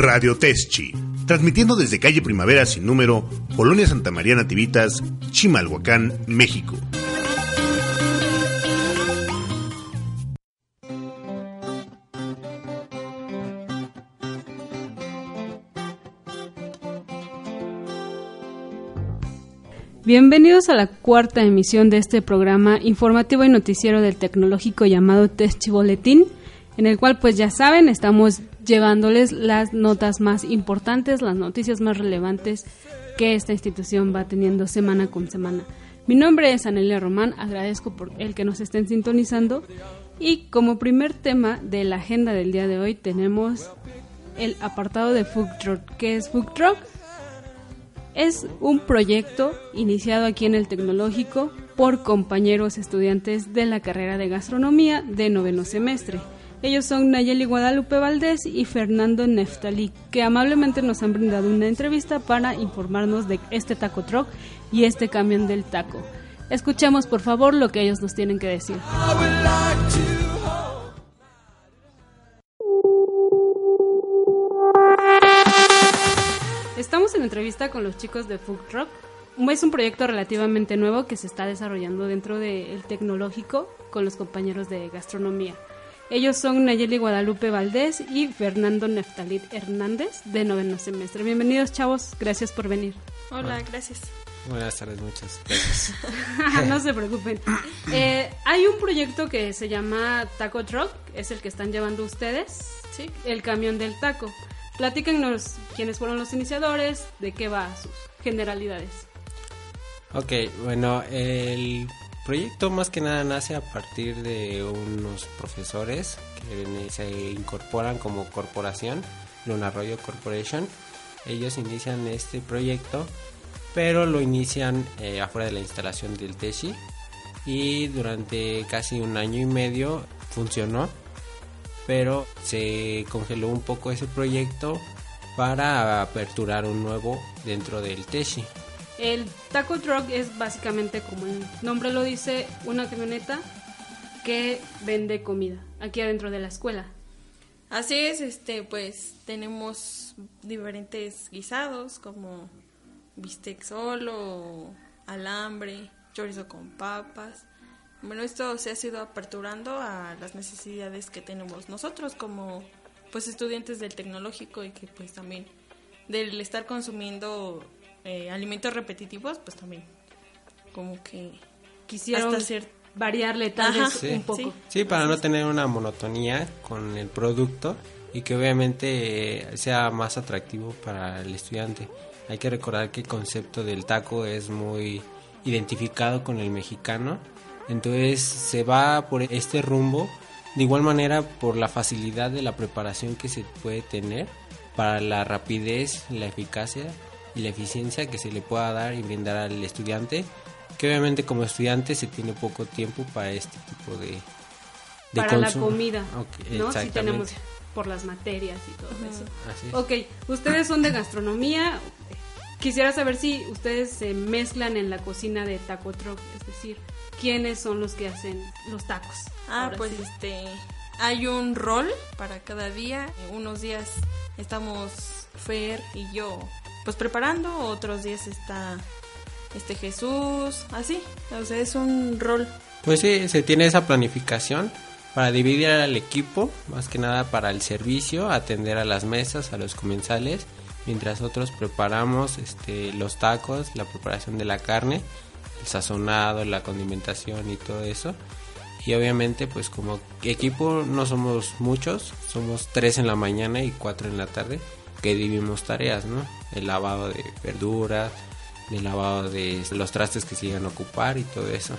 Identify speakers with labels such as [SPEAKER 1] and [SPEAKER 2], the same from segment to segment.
[SPEAKER 1] Radio Teschi, transmitiendo desde calle Primavera sin número, Colonia Santa María Nativitas, Chimalhuacán, México.
[SPEAKER 2] Bienvenidos a la cuarta emisión de este programa informativo y noticiero del tecnológico llamado Teschi Boletín, en el cual pues ya saben, estamos llevándoles las notas más importantes, las noticias más relevantes que esta institución va teniendo semana con semana. Mi nombre es Anelia Román, agradezco por el que nos estén sintonizando y como primer tema de la agenda del día de hoy tenemos el apartado de Food Truck. ¿Qué es Food Truck? Es un proyecto iniciado aquí en el tecnológico por compañeros estudiantes de la carrera de gastronomía de noveno semestre. Ellos son Nayeli Guadalupe Valdés y Fernando Neftali, que amablemente nos han brindado una entrevista para informarnos de este taco truck y este camión del taco. Escuchemos por favor lo que ellos nos tienen que decir. Estamos en entrevista con los chicos de Food Truck. Es un proyecto relativamente nuevo que se está desarrollando dentro del tecnológico con los compañeros de gastronomía. Ellos son Nayeli Guadalupe Valdés y Fernando Neftalit Hernández de noveno semestre. Bienvenidos chavos, gracias por venir.
[SPEAKER 3] Hola, gracias.
[SPEAKER 4] Buenas tardes, muchas gracias.
[SPEAKER 2] no se preocupen. Eh, hay un proyecto que se llama Taco Truck, es el que están llevando ustedes, ¿sí? El camión del taco. Platíquenos quiénes fueron los iniciadores, de qué va, sus generalidades.
[SPEAKER 4] Ok, bueno, el proyecto más que nada nace a partir de unos profesores que se incorporan como corporación, Luna Arroyo Corporation. Ellos inician este proyecto, pero lo inician eh, afuera de la instalación del TESI y durante casi un año y medio funcionó, pero se congeló un poco ese proyecto para aperturar un nuevo dentro del TESI.
[SPEAKER 2] El taco truck es básicamente, como el nombre lo dice, una camioneta que vende comida aquí adentro de la escuela.
[SPEAKER 3] Así es, este, pues tenemos diferentes guisados como bistec solo, alambre, chorizo con papas. Bueno, esto se ha ido aperturando a las necesidades que tenemos nosotros como pues estudiantes del tecnológico y que pues también del estar consumiendo eh, alimentos repetitivos, pues también como que
[SPEAKER 2] quisieron variarle tal vez un poco.
[SPEAKER 4] Sí, para no tener una monotonía con el producto y que obviamente eh, sea más atractivo para el estudiante. Hay que recordar que el concepto del taco es muy identificado con el mexicano, entonces se va por este rumbo, de igual manera por la facilidad de la preparación que se puede tener, para la rapidez, la eficacia y la eficiencia que se le pueda dar y brindar al estudiante, que obviamente como estudiante se tiene poco tiempo para este tipo de,
[SPEAKER 2] de para la comida, ¿no? Si tenemos por las materias y todo eso. Ok, ustedes son de gastronomía. Quisiera saber si ustedes se mezclan en la cocina de Taco Truck, es decir, quiénes son los que hacen los tacos.
[SPEAKER 3] Ah, pues este hay un rol para cada día. Unos días estamos Fer y yo pues preparando, otros días está este Jesús, así, o sea, es un rol.
[SPEAKER 4] Pues sí, se tiene esa planificación para dividir al equipo, más que nada para el servicio, atender a las mesas, a los comensales, mientras otros preparamos este, los tacos, la preparación de la carne, el sazonado, la condimentación y todo eso. Y obviamente pues como equipo no somos muchos, somos tres en la mañana y cuatro en la tarde que dividimos tareas, ¿no? El lavado de verduras, el lavado de los trastes que se iban a ocupar y todo eso.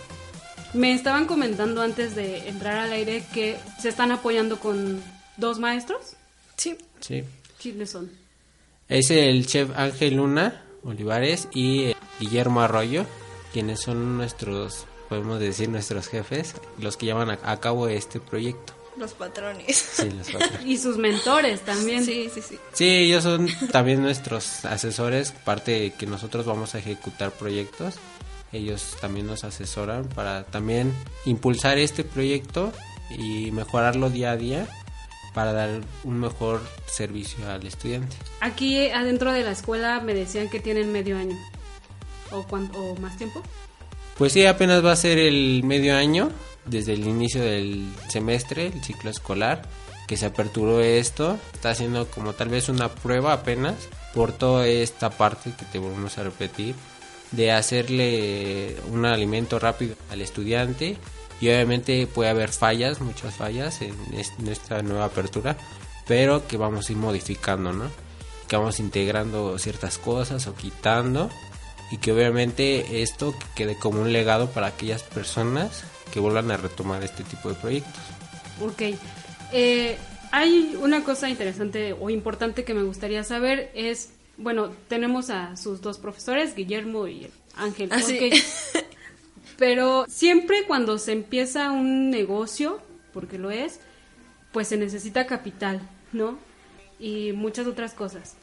[SPEAKER 2] Me estaban comentando antes de entrar al aire que se están apoyando con dos maestros.
[SPEAKER 3] Sí.
[SPEAKER 4] Sí.
[SPEAKER 2] ¿Quiénes son?
[SPEAKER 4] Es el chef Ángel Luna Olivares y eh, Guillermo Arroyo, quienes son nuestros, podemos decir, nuestros jefes, los que llevan a, a cabo este proyecto.
[SPEAKER 3] Los patrones.
[SPEAKER 4] Sí, los patrones.
[SPEAKER 2] Y sus mentores también.
[SPEAKER 3] Sí, sí, sí.
[SPEAKER 4] Sí, ellos son también nuestros asesores, parte de que nosotros vamos a ejecutar proyectos. Ellos también nos asesoran para también impulsar este proyecto y mejorarlo día a día para dar un mejor servicio al estudiante.
[SPEAKER 2] Aquí adentro de la escuela me decían que tienen medio año. ¿O, cuán- o más tiempo?
[SPEAKER 4] Pues sí, apenas va a ser el medio año desde el inicio del semestre, el ciclo escolar, que se aperturó esto. Está haciendo como tal vez una prueba apenas por toda esta parte que te volvemos a repetir, de hacerle un alimento rápido al estudiante. Y obviamente puede haber fallas, muchas fallas en es- en esta nueva apertura, pero que vamos a ir modificando, ¿no? Que vamos integrando ciertas cosas o quitando y que obviamente esto quede como un legado para aquellas personas que vuelvan a retomar este tipo de proyectos.
[SPEAKER 2] Ok. Eh, hay una cosa interesante o importante que me gustaría saber es, bueno, tenemos a sus dos profesores, Guillermo y Ángel.
[SPEAKER 3] Ah, sí.
[SPEAKER 2] ok. Pero siempre cuando se empieza un negocio, porque lo es, pues se necesita capital, ¿no? Y muchas otras cosas.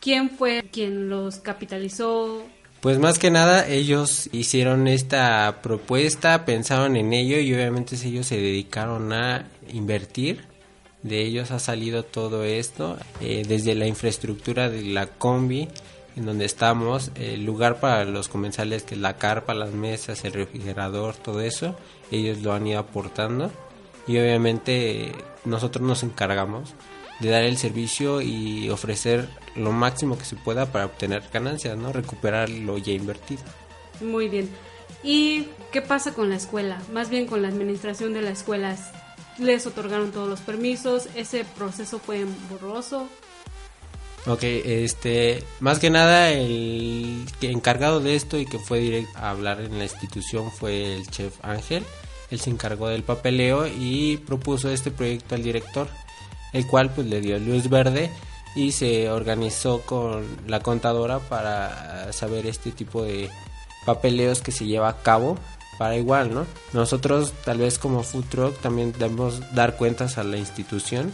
[SPEAKER 2] ¿Quién fue quien los capitalizó?
[SPEAKER 4] Pues más que nada ellos hicieron esta propuesta, pensaron en ello y obviamente ellos se dedicaron a invertir. De ellos ha salido todo esto, eh, desde la infraestructura de la combi, en donde estamos, el lugar para los comensales, que es la carpa, las mesas, el refrigerador, todo eso, ellos lo han ido aportando y obviamente nosotros nos encargamos de dar el servicio y ofrecer lo máximo que se pueda para obtener ganancias, ¿no? Recuperar lo ya invertido.
[SPEAKER 2] Muy bien. ¿Y qué pasa con la escuela? Más bien con la administración de la escuela. ¿Les otorgaron todos los permisos? ¿Ese proceso fue borroso?
[SPEAKER 4] Ok, este, más que nada el que encargado de esto y que fue directo a hablar en la institución fue el chef Ángel. Él se encargó del papeleo y propuso este proyecto al director, el cual pues le dio luz verde y se organizó con la contadora para saber este tipo de papeleos que se lleva a cabo para igual, ¿no? Nosotros tal vez como food truck también debemos dar cuentas a la institución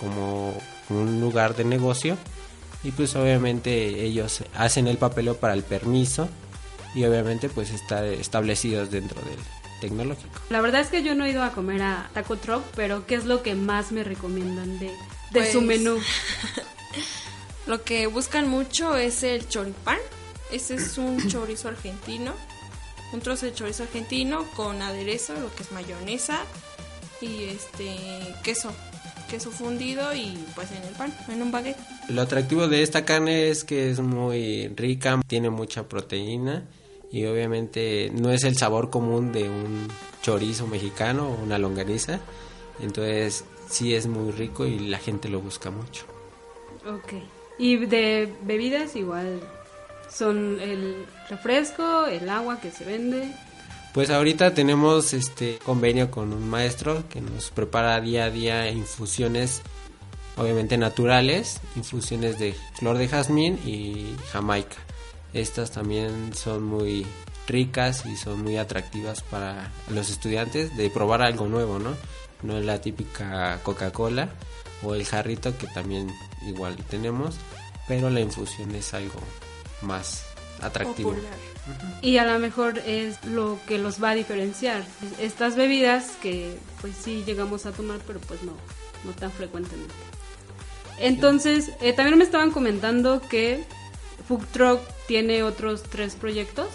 [SPEAKER 4] como un lugar de negocio y pues obviamente ellos hacen el papeleo para el permiso y obviamente pues estar establecidos dentro del tecnológico.
[SPEAKER 2] La verdad es que yo no he ido a comer a Taco Truck, pero ¿qué es lo que más me recomiendan de, de su
[SPEAKER 3] Pues,
[SPEAKER 2] menú?
[SPEAKER 3] Lo que buscan mucho es el choripán. Ese es un chorizo argentino. Un trozo de chorizo argentino con aderezo, lo que es mayonesa y este queso. Queso fundido y pues en el pan, en un baguette.
[SPEAKER 4] Lo atractivo de esta carne es que es muy rica, tiene mucha proteína y obviamente no es el sabor común de un chorizo mexicano o una longaniza. Entonces sí es muy rico y la gente lo busca mucho.
[SPEAKER 2] Ok. Y de bebidas igual son el refresco, el agua que se vende.
[SPEAKER 4] Pues ahorita tenemos este convenio con un maestro que nos prepara día a día infusiones obviamente naturales, infusiones de flor de jazmín y jamaica. Estas también son muy ricas y son muy atractivas para los estudiantes de probar algo nuevo, ¿no? No es la típica Coca-Cola o el jarrito que también igual tenemos, pero la infusión es algo más atractivo.
[SPEAKER 3] Popular.
[SPEAKER 2] Y a lo mejor es lo que los va a diferenciar. Estas bebidas que pues sí llegamos a tomar, pero pues no, no tan frecuentemente. Entonces, eh, también me estaban comentando que Food Truck tiene otros tres proyectos.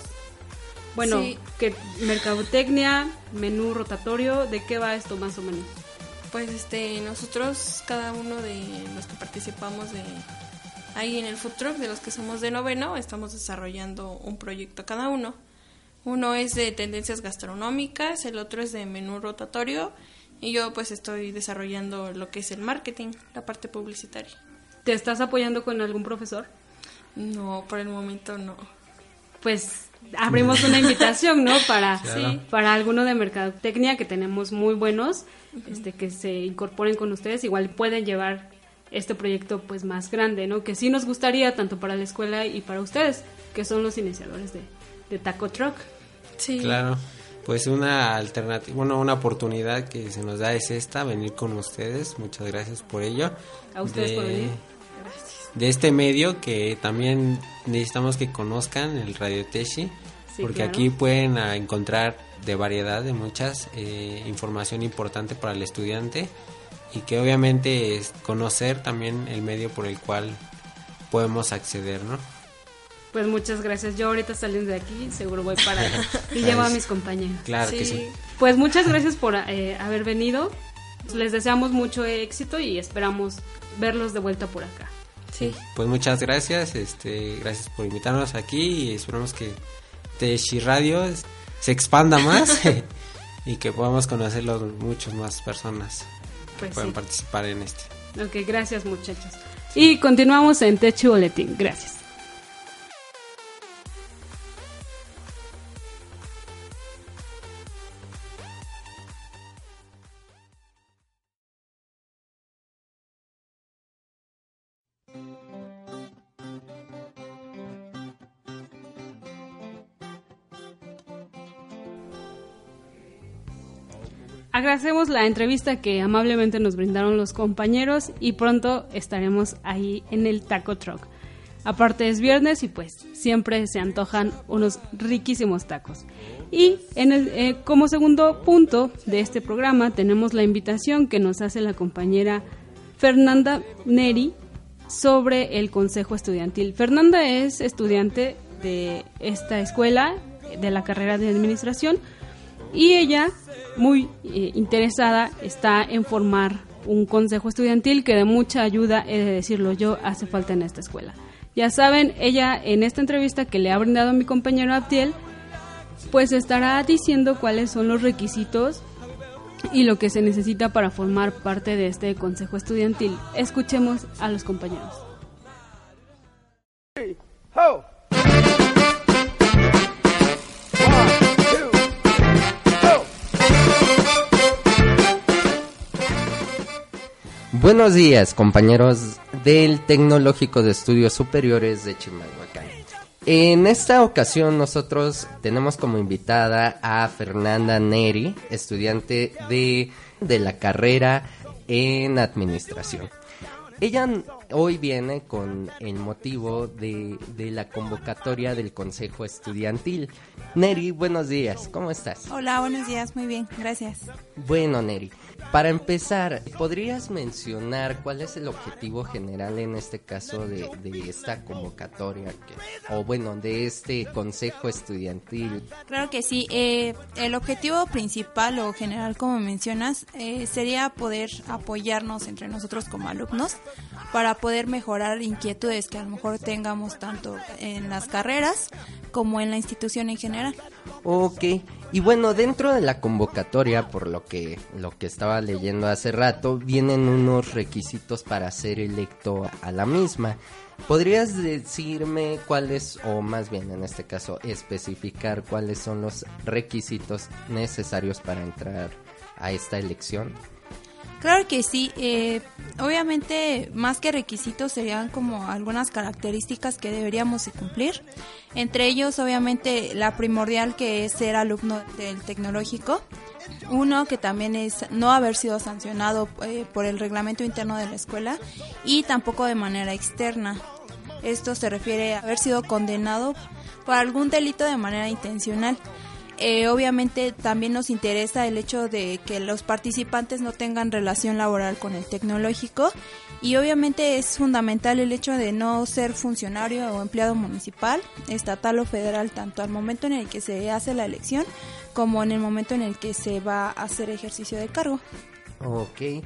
[SPEAKER 2] Bueno,
[SPEAKER 3] Sí.
[SPEAKER 2] que mercadotecnia, menú rotatorio, ¿de qué va esto más o menos?
[SPEAKER 3] Pues este, nosotros, cada uno de los que participamos de ahí en el food truck, de los que somos de noveno, estamos desarrollando un proyecto cada uno. Uno es de tendencias gastronómicas, el otro es de menú rotatorio y yo pues estoy desarrollando lo que es el marketing, la parte publicitaria.
[SPEAKER 2] ¿Te estás apoyando con algún profesor?
[SPEAKER 3] No, por el momento no.
[SPEAKER 2] pues abrimos una invitación, ¿no? Para, para alguno de mercadotecnia que tenemos muy buenos, este, que se incorporen con ustedes, igual pueden llevar este proyecto pues más grande, ¿no? Que sí nos gustaría tanto para la escuela y para ustedes, que son los iniciadores de, de Taco Truck.
[SPEAKER 4] Sí. Claro. Pues una alternativa, bueno, una oportunidad que se nos da es esta, venir con ustedes. Muchas gracias por ello.
[SPEAKER 2] A ustedes por venir.
[SPEAKER 4] De este medio que también necesitamos que conozcan, el Radio Teshi, porque aquí pueden encontrar de variedad, de muchas, eh, información importante para el estudiante y que obviamente es conocer también el medio por el cual podemos acceder, ¿no?
[SPEAKER 2] Pues muchas gracias. Yo ahorita saliendo de aquí, seguro voy para y llevo a mis compañeros.
[SPEAKER 4] Claro que sí.
[SPEAKER 2] Pues muchas gracias por eh, haber venido. Les deseamos mucho éxito y esperamos verlos de vuelta por acá.
[SPEAKER 4] Sí. Pues muchas gracias, este, gracias por invitarnos aquí y esperamos que Teshi Radio se expanda más y que podamos conocerlos muchas más personas que pues puedan participar en este.
[SPEAKER 2] Ok, gracias muchachos. Y continuamos en Techi Boletín. Gracias. Agradecemos la entrevista que amablemente nos brindaron los compañeros y pronto estaremos ahí en el Taco Truck. Aparte es viernes y pues siempre se antojan unos riquísimos tacos. Y en el, eh, como segundo punto de este programa tenemos la invitación que nos hace la compañera Fernanda Neri sobre el Consejo Estudiantil. Fernanda es estudiante de esta escuela de la carrera de Administración y ella muy eh, interesada está en formar un consejo estudiantil que de mucha ayuda, he de decirlo yo, hace falta en esta escuela. Ya saben, ella en esta entrevista que le ha brindado mi compañero Abdiel, pues estará diciendo cuáles son los requisitos y lo que se necesita para formar parte de este consejo estudiantil. Escuchemos a los compañeros.
[SPEAKER 5] Buenos días, compañeros del Tecnológico de Estudios Superiores de Chimalhuacán. En esta ocasión nosotros tenemos como invitada a Fernanda Neri, estudiante de, de la carrera en Administración. Ella hoy viene con el motivo de, de, la convocatoria del Consejo Estudiantil. Neri, buenos días, ¿cómo estás?
[SPEAKER 6] Hola, buenos días, muy bien, gracias.
[SPEAKER 5] Bueno, Neri, para empezar, ¿podrías mencionar cuál es el objetivo general en este caso de, esta convocatoria o bueno, de este consejo estudiantil?
[SPEAKER 6] Claro que sí. Eh, el objetivo principal o general, como mencionas, eh, sería poder apoyarnos entre nosotros como alumnos para poder mejorar inquietudes que a lo mejor tengamos tanto en las carreras como en la institución en general.
[SPEAKER 5] Ok, y bueno, dentro de la convocatoria, por lo que, lo que estaba leyendo hace rato, vienen unos requisitos para ser electo a la misma. ¿Podrías decirme cuáles, o más bien en este caso, especificar cuáles son los requisitos necesarios para entrar a esta elección?
[SPEAKER 6] Claro que sí. Eh, obviamente, más que requisitos, serían como algunas características que deberíamos cumplir. Entre ellos, obviamente, la primordial que es ser alumno del tecnológico. Uno, que también es no haber sido sancionado eh, por el reglamento interno de la escuela y tampoco de manera externa. Esto se refiere a haber sido condenado por algún delito de manera intencional. Eh, obviamente también nos interesa el hecho de que los participantes no tengan relación laboral con el tecnológico y obviamente es fundamental el hecho de no ser funcionario o empleado municipal, estatal o federal, tanto al momento en el que se hace la elección como en el momento en el que se va a hacer ejercicio de cargo.
[SPEAKER 5] Ok.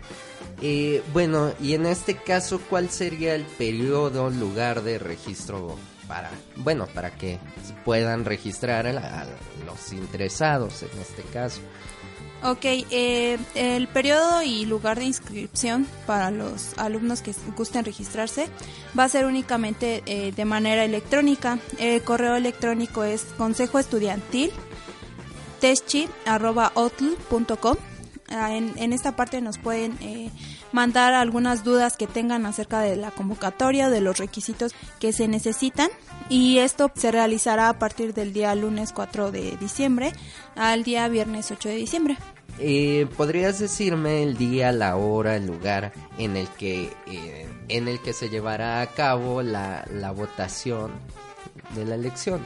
[SPEAKER 5] Eh, bueno, y en este caso, ¿cuál sería el periodo, lugar de registro para, bueno, para que puedan registrar a, los interesados en este caso.
[SPEAKER 6] Ok, eh, el periodo y lugar de inscripción para los alumnos que gusten registrarse va a ser únicamente eh, de manera electrónica. El correo electrónico es consejo estudiantil ah, En, en, esta parte nos pueden eh, mandar algunas dudas que tengan acerca de la convocatoria, de los requisitos que se necesitan y esto se realizará a partir del día lunes 4 de diciembre al día viernes 8 de diciembre.
[SPEAKER 5] Eh, ¿Podrías decirme el día, la hora, el lugar en el que, eh, en el que se llevará a cabo la, la votación de la elección?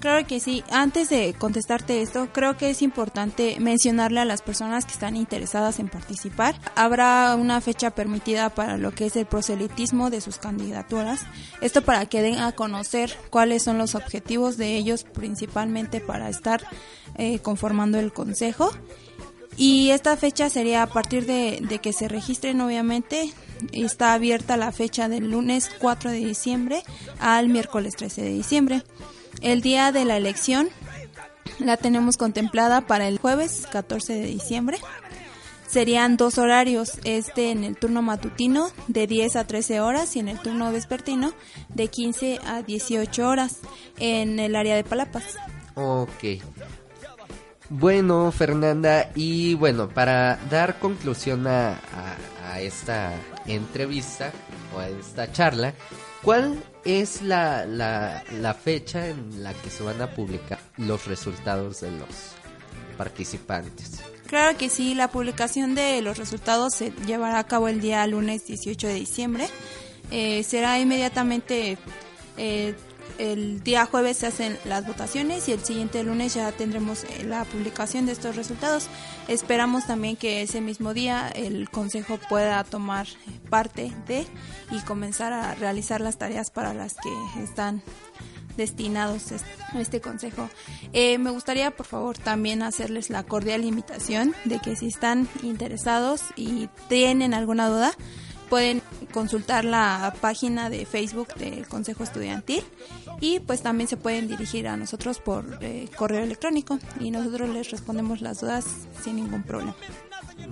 [SPEAKER 6] Claro que sí. Antes de contestarte esto, creo que es importante mencionarle a las personas que están interesadas en participar. Habrá una fecha permitida para lo que es el proselitismo de sus candidaturas. Esto para que den a conocer cuáles son los objetivos de ellos principalmente para estar eh, conformando el consejo. Y esta fecha sería a partir de, de, que se registren, obviamente. Está abierta la fecha del lunes 4 de diciembre al miércoles 13 de diciembre. El día de la elección la tenemos contemplada para el jueves 14 de diciembre. Serían dos horarios, este en el turno matutino de 10 a 13 horas y en el turno vespertino de 15 a 18 horas en el área de Palapas.
[SPEAKER 5] Ok. Bueno, Fernanda, y bueno, para dar conclusión a, a, a esta entrevista o a esta charla, ¿cuál es la, la, la, fecha en la que se van a publicar los resultados de los participantes.
[SPEAKER 6] Claro que sí, la publicación de los resultados se llevará a cabo el día lunes 18 de diciembre. Eh, será inmediatamente eh, el día jueves se hacen las votaciones y el siguiente lunes ya tendremos eh, la publicación de estos resultados. Esperamos también que ese mismo día el Consejo pueda tomar parte de y comenzar a realizar las tareas para las que están destinados a este consejo. Eh, me gustaría, por favor, también hacerles la cordial invitación de que si están interesados y tienen alguna duda, pueden consultar la página de Facebook del Consejo Estudiantil y pues también se pueden dirigir a nosotros por eh, correo electrónico y nosotros les respondemos las dudas sin ningún problema.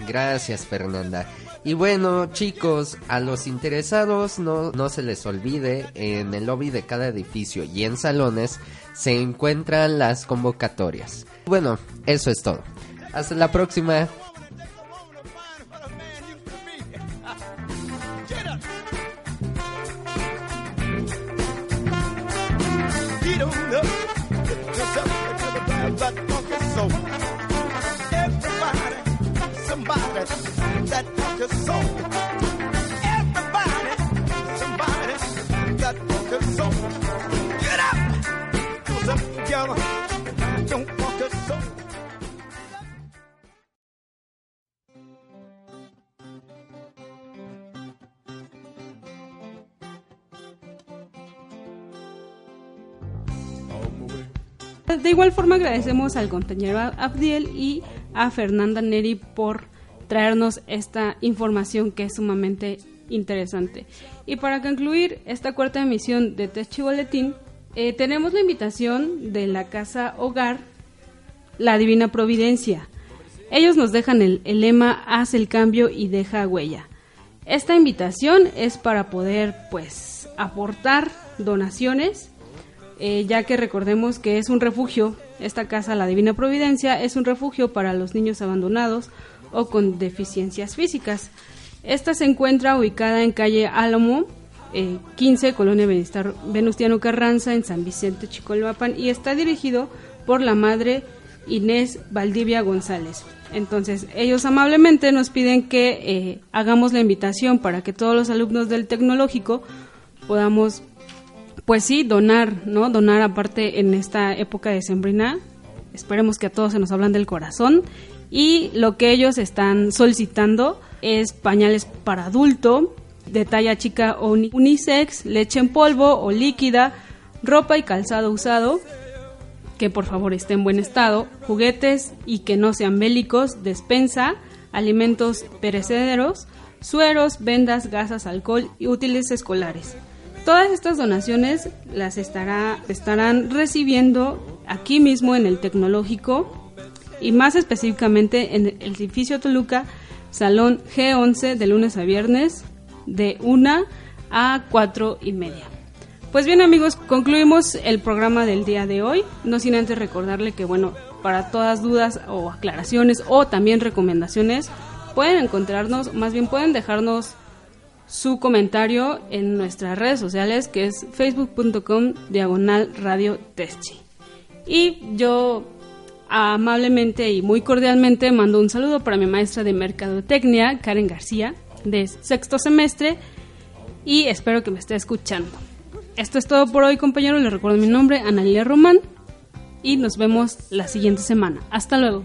[SPEAKER 5] Gracias Fernanda. Y bueno chicos, a los interesados no, no se les olvide, en el lobby de cada edificio y en salones se encuentran las convocatorias. Bueno, eso es todo. Hasta la próxima.
[SPEAKER 2] De igual forma agradecemos al compañero Abdiel y a Fernanda Neri por traernos esta información que es sumamente interesante. Y para concluir esta cuarta emisión de Techi Boletín, eh, tenemos la invitación de la Casa Hogar, la Divina Providencia. Ellos nos dejan el, el lema Haz el cambio y deja huella. Esta invitación es para poder pues aportar donaciones eh, ya que recordemos que es un refugio, esta casa, la Divina Providencia, es un refugio para los niños abandonados o con deficiencias físicas. Esta se encuentra ubicada en calle Álamo, 15, eh, Colonia Venustiano Carranza, en San Vicente, Chicolvapan, y está dirigido por la madre Inés Valdivia González. Entonces, ellos amablemente nos piden que eh, hagamos la invitación para que todos los alumnos del tecnológico podamos pues sí, donar, ¿no? Donar aparte en esta época de sembrina. Esperemos que a todos se nos hablan del corazón. Y lo que ellos están solicitando es pañales para adulto, de talla chica o unisex, leche en polvo o líquida, ropa y calzado usado, que por favor esté en buen estado, juguetes y que no sean bélicos, despensa, alimentos perecederos, sueros, vendas, gasas, alcohol y útiles escolares. Todas estas donaciones las estará, estarán recibiendo aquí mismo en el tecnológico y más específicamente en el edificio Toluca, Salón G11 de lunes a viernes de 1 a 4 y media. Pues bien amigos, concluimos el programa del día de hoy, no sin antes recordarle que bueno, para todas dudas o aclaraciones o también recomendaciones, pueden encontrarnos, más bien pueden dejarnos su comentario en nuestras redes sociales que es facebook.com diagonal radio. Y yo amablemente y muy cordialmente mando un saludo para mi maestra de mercadotecnia, Karen García, de sexto semestre, y espero que me esté escuchando. Esto es todo por hoy, compañeros. Les recuerdo mi nombre, Analia Román, y nos vemos la siguiente semana. Hasta luego.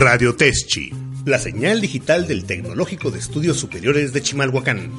[SPEAKER 1] Radio Teschi, la señal digital del Tecnológico de Estudios Superiores de Chimalhuacán.